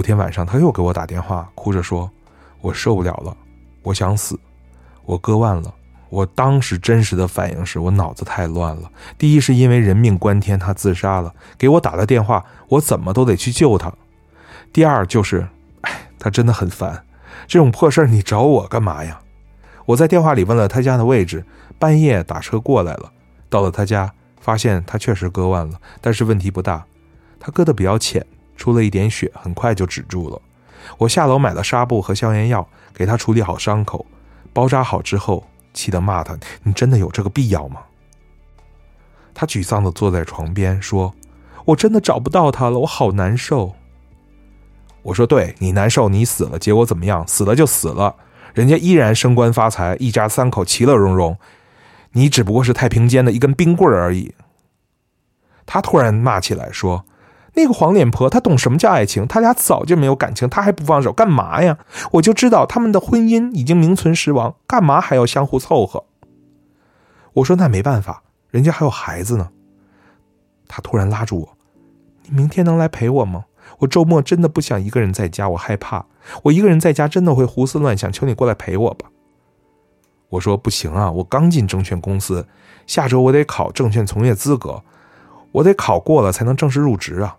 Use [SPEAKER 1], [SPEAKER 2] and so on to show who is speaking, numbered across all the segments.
[SPEAKER 1] 有天晚上，他又给我打电话，哭着说：“我受不了了，我想死，我割腕了。”我当时真实的反应是我脑子太乱了。第一是因为人命关天，他自杀了，给我打了电话，我怎么都得去救他。第二就是，哎，他真的很烦，这种破事儿你找我干嘛呀？我在电话里问了他家的位置，半夜打车过来了，到了他家，发现他确实割腕了，但是问题不大，他割的比较浅，出了一点血，很快就止住了。我下楼买了纱布和消炎药，给他处理好伤口，包扎好之后。气得骂他：“你真的有这个必要吗？”他沮丧的坐在床边说：“我真的找不到他了，我好难受。”我说：“对你难受，你死了，结果怎么样？死了就死了，人家依然升官发财，一家三口其乐融融，你只不过是太平间的一根冰棍而已。”他突然骂起来说。那个黄脸婆，她懂什么叫爱情？他俩早就没有感情，她还不放手，干嘛呀？我就知道他们的婚姻已经名存实亡，干嘛还要相互凑合？我说那没办法，人家还有孩子呢。他突然拉住我：“你明天能来陪我吗？我周末真的不想一个人在家，我害怕，我一个人在家真的会胡思乱想。求你过来陪我吧。”我说不行啊，我刚进证券公司，下周我得考证券从业资格，我得考过了才能正式入职啊。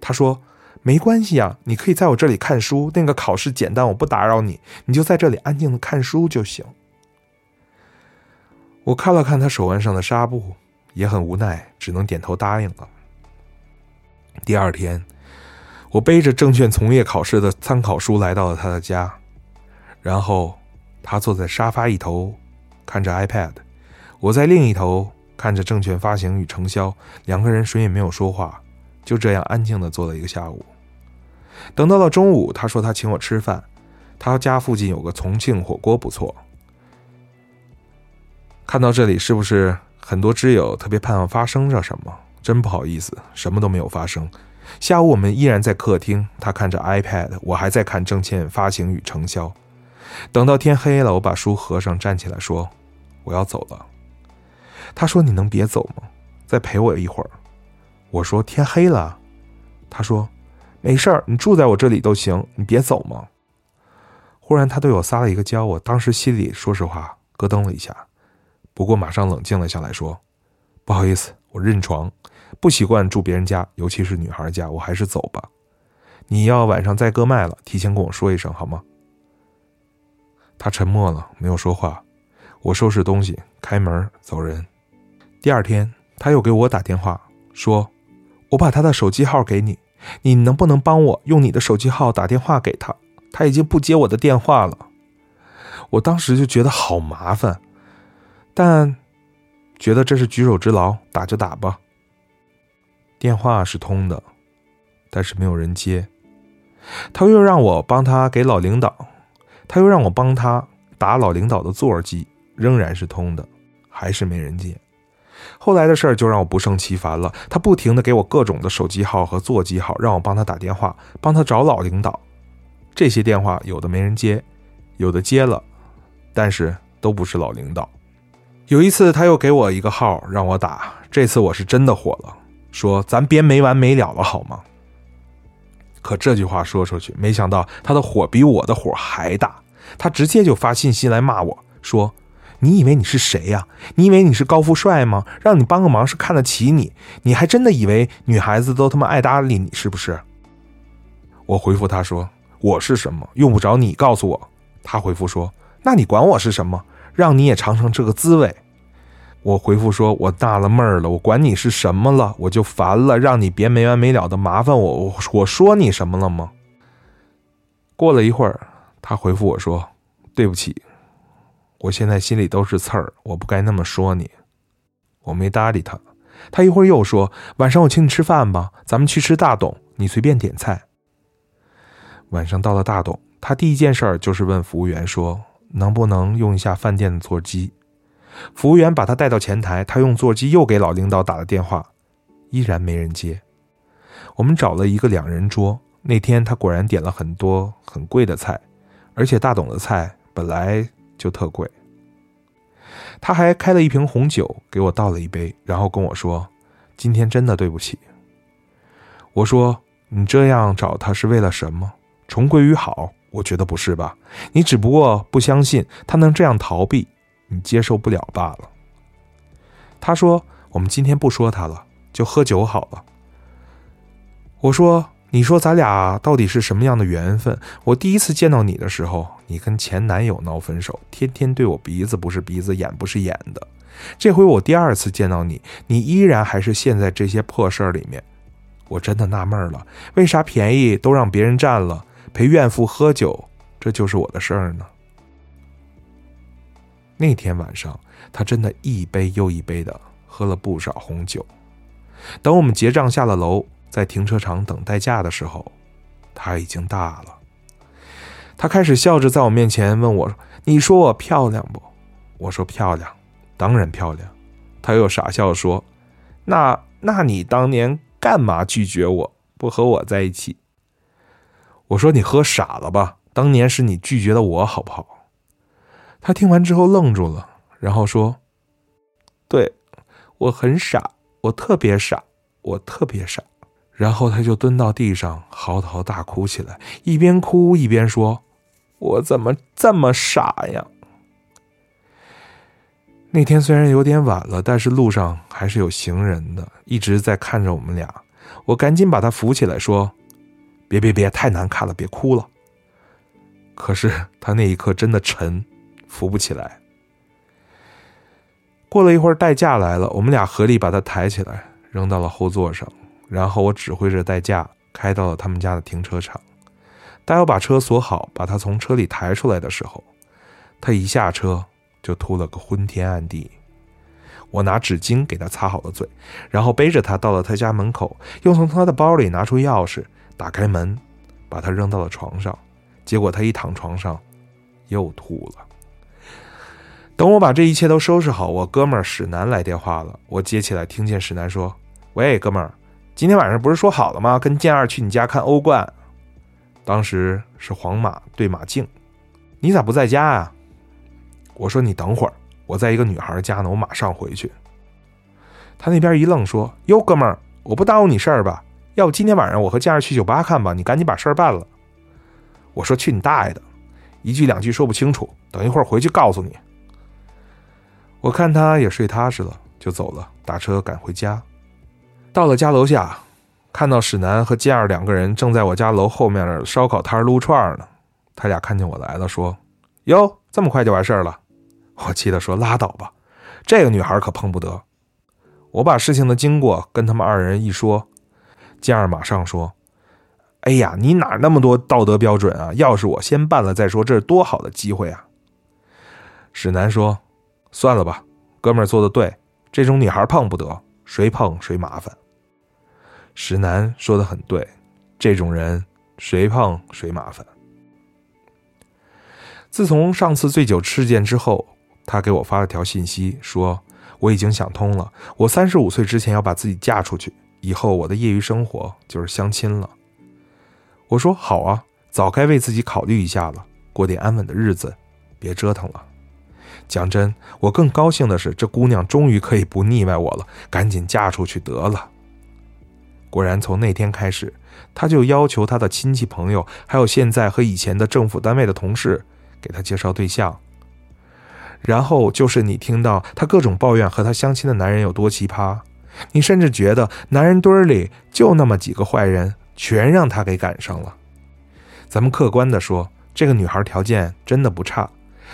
[SPEAKER 1] 他说：“没关系啊，你可以在我这里看书。那个考试简单，我不打扰你，你就在这里安静的看书就行。”我看了看他手腕上的纱布，也很无奈，只能点头答应了。第二天，我背着证券从业考试的参考书来到了他的家，然后他坐在沙发一头看着 iPad，我在另一头看着证券发行与承销，两个人谁也没有说话。就这样安静的坐了一个下午，等到了中午，他说他请我吃饭，他家附近有个重庆火锅不错。看到这里，是不是很多知友特别盼望发生着什么？真不好意思，什么都没有发生。下午我们依然在客厅，他看着 iPad，我还在看证券发行与承销。等到天黑了，我把书合上，站起来说：“我要走了。”他说：“你能别走吗？再陪我一会儿。”我说天黑了，他说没事儿，你住在我这里都行，你别走嘛。忽然他对我撒了一个娇，我当时心里说实话咯噔了一下，不过马上冷静了下来，说不好意思，我认床，不习惯住别人家，尤其是女孩家，我还是走吧。你要晚上再割脉了，提前跟我说一声好吗？他沉默了，没有说话。我收拾东西，开门走人。第二天他又给我打电话说。我把他的手机号给你，你能不能帮我用你的手机号打电话给他？他已经不接我的电话了。我当时就觉得好麻烦，但觉得这是举手之劳，打就打吧。电话是通的，但是没有人接。他又让我帮他给老领导，他又让我帮他打老领导的座机，仍然是通的，还是没人接。后来的事儿就让我不胜其烦了。他不停的给我各种的手机号和座机号，让我帮他打电话，帮他找老领导。这些电话有的没人接，有的接了，但是都不是老领导。有一次他又给我一个号让我打，这次我是真的火了，说咱别没完没了了好吗？可这句话说出去，没想到他的火比我的火还大，他直接就发信息来骂我说。你以为你是谁呀？你以为你是高富帅吗？让你帮个忙是看得起你？你还真的以为女孩子都他妈爱搭理你是不是？我回复他说：“我是什么？用不着你告诉我。”他回复说：“那你管我是什么？让你也尝尝这个滋味。”我回复说：“我纳了闷儿了，我管你是什么了？我就烦了，让你别没完没了的麻烦我。我我说你什么了吗？”过了一会儿，他回复我说：“对不起。”我现在心里都是刺儿，我不该那么说你。我没搭理他，他一会儿又说：“晚上我请你吃饭吧，咱们去吃大董，你随便点菜。”晚上到了大董，他第一件事儿就是问服务员说：“能不能用一下饭店的座机？”服务员把他带到前台，他用座机又给老领导打了电话，依然没人接。我们找了一个两人桌，那天他果然点了很多很贵的菜，而且大董的菜本来。就特贵。他还开了一瓶红酒给我倒了一杯，然后跟我说：“今天真的对不起。”我说：“你这样找他是为了什么？重归于好？我觉得不是吧？你只不过不相信他能这样逃避，你接受不了罢了。他说：“我们今天不说他了，就喝酒好了。”我说：“你说咱俩到底是什么样的缘分？我第一次见到你的时候，你跟前男友闹分手，天天对我鼻子不是鼻子，眼不是眼的。这回我第二次见到你，你依然还是陷在这些破事儿里面。我真的纳闷了，为啥便宜都让别人占了？”陪怨妇喝酒，这就是我的事儿呢。那天晚上，他真的一杯又一杯的喝了不少红酒。等我们结账下了楼，在停车场等代驾的时候，他已经大了。他开始笑着在我面前问我：“你说我漂亮不？”我说：“漂亮，当然漂亮。”他又傻笑说：“那那你当年干嘛拒绝我，不和我在一起？”我说你喝傻了吧？当年是你拒绝了我，好不好？他听完之后愣住了，然后说：“对，我很傻，我特别傻，我特别傻。”然后他就蹲到地上嚎啕大哭起来，一边哭一边说：“我怎么这么傻呀？”那天虽然有点晚了，但是路上还是有行人的，一直在看着我们俩。我赶紧把他扶起来说。别别别，太难看了，别哭了。可是他那一刻真的沉，扶不起来。过了一会儿，代驾来了，我们俩合力把他抬起来，扔到了后座上。然后我指挥着代驾开到了他们家的停车场。待我把车锁好，把他从车里抬出来的时候，他一下车就吐了个昏天暗地。我拿纸巾给他擦好了嘴，然后背着他到了他家门口，又从他的包里拿出钥匙。打开门，把他扔到了床上，结果他一躺床上，又吐了。等我把这一切都收拾好，我哥们儿史南来电话了。我接起来，听见史南说：“喂，哥们儿，今天晚上不是说好了吗？跟剑二去你家看欧冠。当时是皇马对马竞，你咋不在家呀？”我说：“你等会儿，我在一个女孩家呢，我马上回去。”他那边一愣，说：“哟，哥们儿，我不耽误你事儿吧？”要不今天晚上我和佳儿去酒吧看吧，你赶紧把事儿办了。我说去你大爷的，一句两句说不清楚，等一会儿回去告诉你。我看他也睡踏实了，就走了，打车赶回家。到了家楼下，看到史南和佳儿两个人正在我家楼后面的烧烤摊撸串呢。他俩看见我来了，说：“哟，这么快就完事儿了？”我气得说：“拉倒吧，这个女孩可碰不得。”我把事情的经过跟他们二人一说。健儿马上说：“哎呀，你哪那么多道德标准啊？要是我先办了再说，这是多好的机会啊！”史南说：“算了吧，哥们儿做的对，这种女孩碰不得，谁碰谁麻烦。”石楠说的很对，这种人谁碰谁麻烦。自从上次醉酒事件之后，他给我发了条信息，说：“我已经想通了，我三十五岁之前要把自己嫁出去。”以后我的业余生活就是相亲了。我说好啊，早该为自己考虑一下了，过点安稳的日子，别折腾了。讲真，我更高兴的是，这姑娘终于可以不腻歪我了，赶紧嫁出去得了。果然，从那天开始，他就要求他的亲戚朋友，还有现在和以前的政府单位的同事，给他介绍对象。然后就是你听到他各种抱怨和他相亲的男人有多奇葩。你甚至觉得男人堆里就那么几个坏人，全让他给赶上了。咱们客观的说，这个女孩条件真的不差。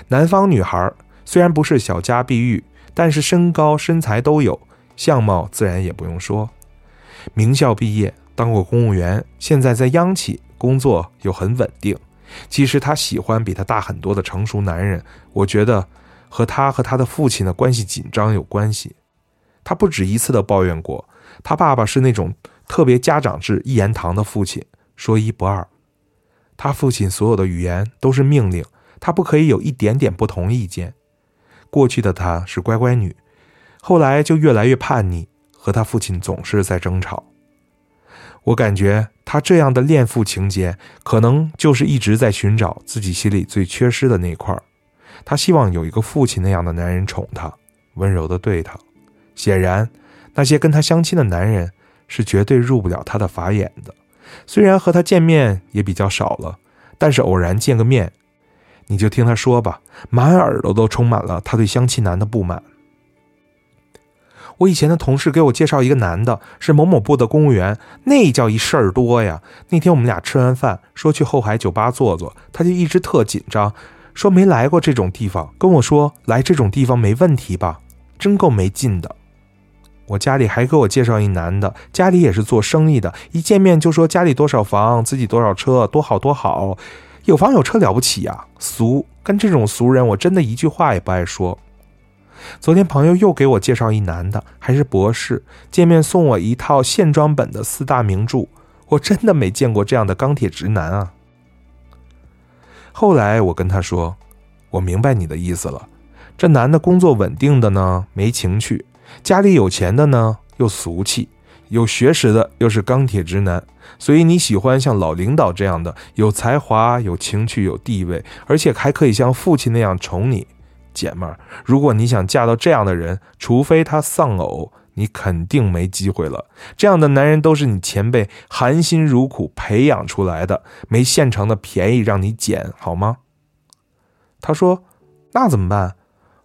[SPEAKER 1] 南方女孩虽然不是小家碧玉，但是身高身材都有，相貌自然也不用说。名校毕业，当过公务员，现在在央企工作又很稳定。其实她喜欢比她大很多的成熟男人，我觉得和她和她的父亲的关系紧张有关系。他不止一次的抱怨过，他爸爸是那种特别家长制、一言堂的父亲，说一不二。他父亲所有的语言都是命令，他不可以有一点点不同意见。过去的他是乖乖女，后来就越来越叛逆，和他父亲总是在争吵。我感觉他这样的恋父情节，可能就是一直在寻找自己心里最缺失的那块儿他希望有一个父亲那样的男人宠他，温柔的对他。显然，那些跟他相亲的男人是绝对入不了他的法眼的。虽然和他见面也比较少了，但是偶然见个面，你就听他说吧，满耳朵都充满了他对相亲男的不满。我以前的同事给我介绍一个男的，是某某部的公务员，那叫一事儿多呀。那天我们俩吃完饭，说去后海酒吧坐坐，他就一直特紧张，说没来过这种地方，跟我说来这种地方没问题吧，真够没劲的。我家里还给我介绍一男的，家里也是做生意的，一见面就说家里多少房，自己多少车，多好多好，有房有车了不起呀，俗，跟这种俗人我真的一句话也不爱说。昨天朋友又给我介绍一男的，还是博士。见面送我一套线装本的四大名著，我真的没见过这样的钢铁直男啊。后来我跟他说：“我明白你的意思了，这男的工作稳定的呢，没情趣；家里有钱的呢，又俗气；有学识的又是钢铁直男。所以你喜欢像老领导这样的，有才华、有情趣、有地位，而且还可以像父亲那样宠你。”姐们，如果你想嫁到这样的人，除非他丧偶，你肯定没机会了。这样的男人都是你前辈含辛茹苦培养出来的，没现成的便宜让你捡，好吗？他说：“那怎么办？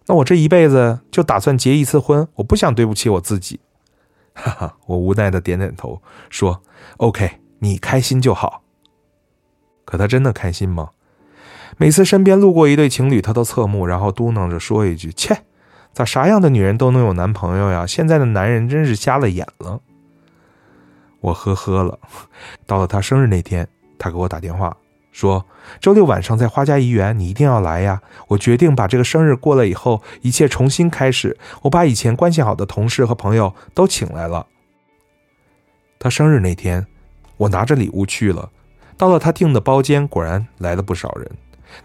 [SPEAKER 1] 那我这一辈子就打算结一次婚，我不想对不起我自己。”哈哈，我无奈的点点头，说：“OK，你开心就好。”可他真的开心吗？每次身边路过一对情侣，他都侧目，然后嘟囔着说一句：“切，咋啥样的女人都能有男朋友呀？现在的男人真是瞎了眼了。”我呵呵了。到了他生日那天，他给我打电话说：“周六晚上在花家怡园，你一定要来呀！我决定把这个生日过了以后，一切重新开始。我把以前关系好的同事和朋友都请来了。”他生日那天，我拿着礼物去了。到了他订的包间，果然来了不少人。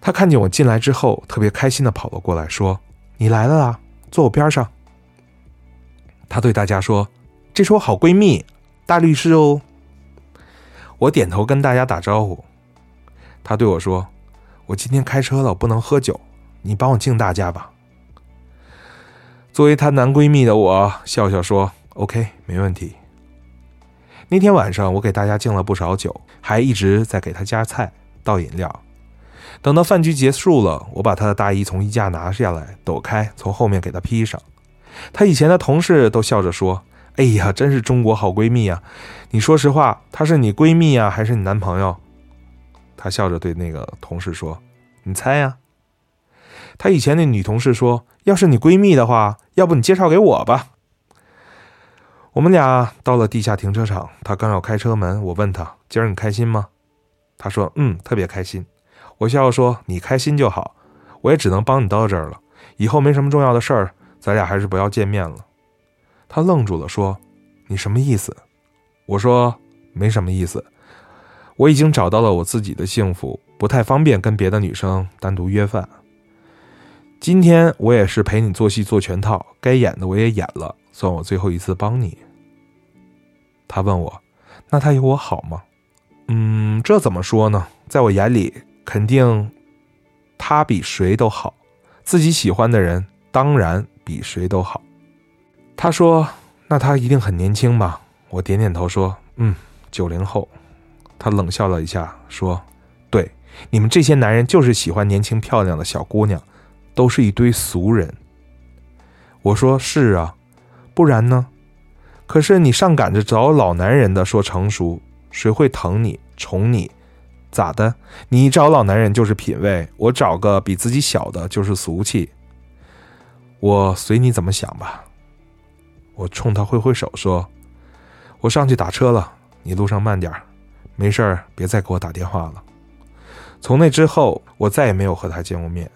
[SPEAKER 1] 他看见我进来之后，特别开心的跑了过来，说：“你来了啊，坐我边上。”他对大家说：“这是我好闺蜜，大律师哦。”我点头跟大家打招呼。他对我说：“我今天开车了，不能喝酒，你帮我敬大家吧。”作为她男闺蜜的我笑笑说：“OK，没问题。”那天晚上，我给大家敬了不少酒，还一直在给她夹菜、倒饮料。等到饭局结束了，我把他的大衣从衣架拿下来，抖开，从后面给他披上。他以前的同事都笑着说：“哎呀，真是中国好闺蜜啊！”你说实话，她是你闺蜜啊，还是你男朋友？他笑着对那个同事说：“你猜呀。”他以前那女同事说：“要是你闺蜜的话，要不你介绍给我吧。”我们俩到了地下停车场，他刚要开车门，我问他：“今儿你开心吗？”他说：“嗯，特别开心。”我笑笑说：“你开心就好，我也只能帮你到这儿了。以后没什么重要的事儿，咱俩还是不要见面了。”他愣住了，说：“你什么意思？”我说：“没什么意思，我已经找到了我自己的幸福，不太方便跟别的女生单独约饭。今天我也是陪你做戏做全套，该演的我也演了，算我最后一次帮你。”他问我：“那他有我好吗？”嗯，这怎么说呢？在我眼里。肯定，他比谁都好，自己喜欢的人当然比谁都好。他说：“那他一定很年轻吧？”我点点头说：“嗯，九零后。”他冷笑了一下说：“对，你们这些男人就是喜欢年轻漂亮的小姑娘，都是一堆俗人。”我说：“是啊，不然呢？可是你上赶着找老男人的，说成熟，谁会疼你、宠你？”咋的？你找老男人就是品味，我找个比自己小的就是俗气。我随你怎么想吧。我冲他挥挥手说：“我上去打车了，你路上慢点没事儿别再给我打电话了。”从那之后，我再也没有和他见过面。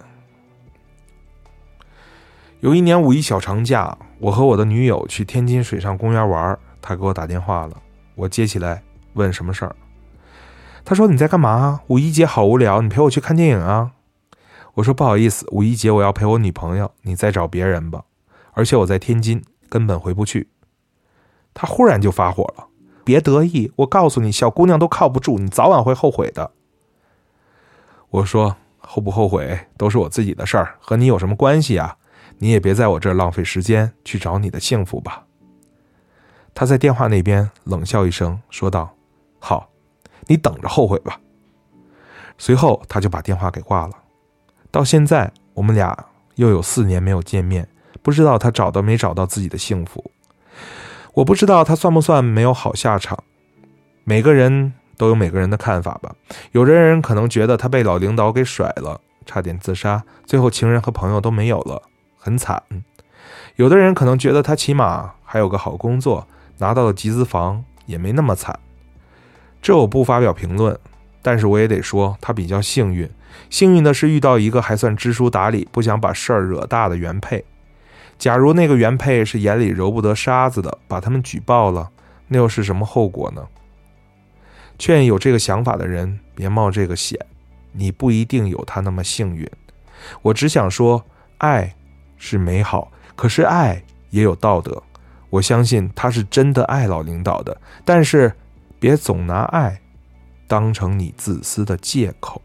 [SPEAKER 1] 有一年五一小长假，我和我的女友去天津水上公园玩，他给我打电话了，我接起来问什么事儿。他说：“你在干嘛？五一节好无聊，你陪我去看电影啊？”我说：“不好意思，五一节我要陪我女朋友，你再找别人吧。而且我在天津，根本回不去。”他忽然就发火了：“别得意，我告诉你，小姑娘都靠不住，你早晚会后悔的。”我说：“后不后悔都是我自己的事儿，和你有什么关系啊？你也别在我这儿浪费时间去找你的幸福吧。”他在电话那边冷笑一声，说道：“好。”你等着后悔吧。随后他就把电话给挂了。到现在，我们俩又有四年没有见面，不知道他找到没找到自己的幸福。我不知道他算不算没有好下场。每个人都有每个人的看法吧。有的人可能觉得他被老领导给甩了，差点自杀，最后情人和朋友都没有了，很惨。有的人可能觉得他起码还有个好工作，拿到了集资房，也没那么惨。这我不发表评论。但是我也得说，他比较幸运。幸运的是遇到一个还算知书达理、不想把事儿惹大的原配。假如那个原配是眼里揉不得沙子的，把他们举报了，那又是什么后果呢？劝有这个想法的人别冒这个险，你不一定有他那么幸运。我只想说，爱是美好，可是爱也有道德。我相信他是真的爱老领导的，但是别总拿爱。当成你自私的借口。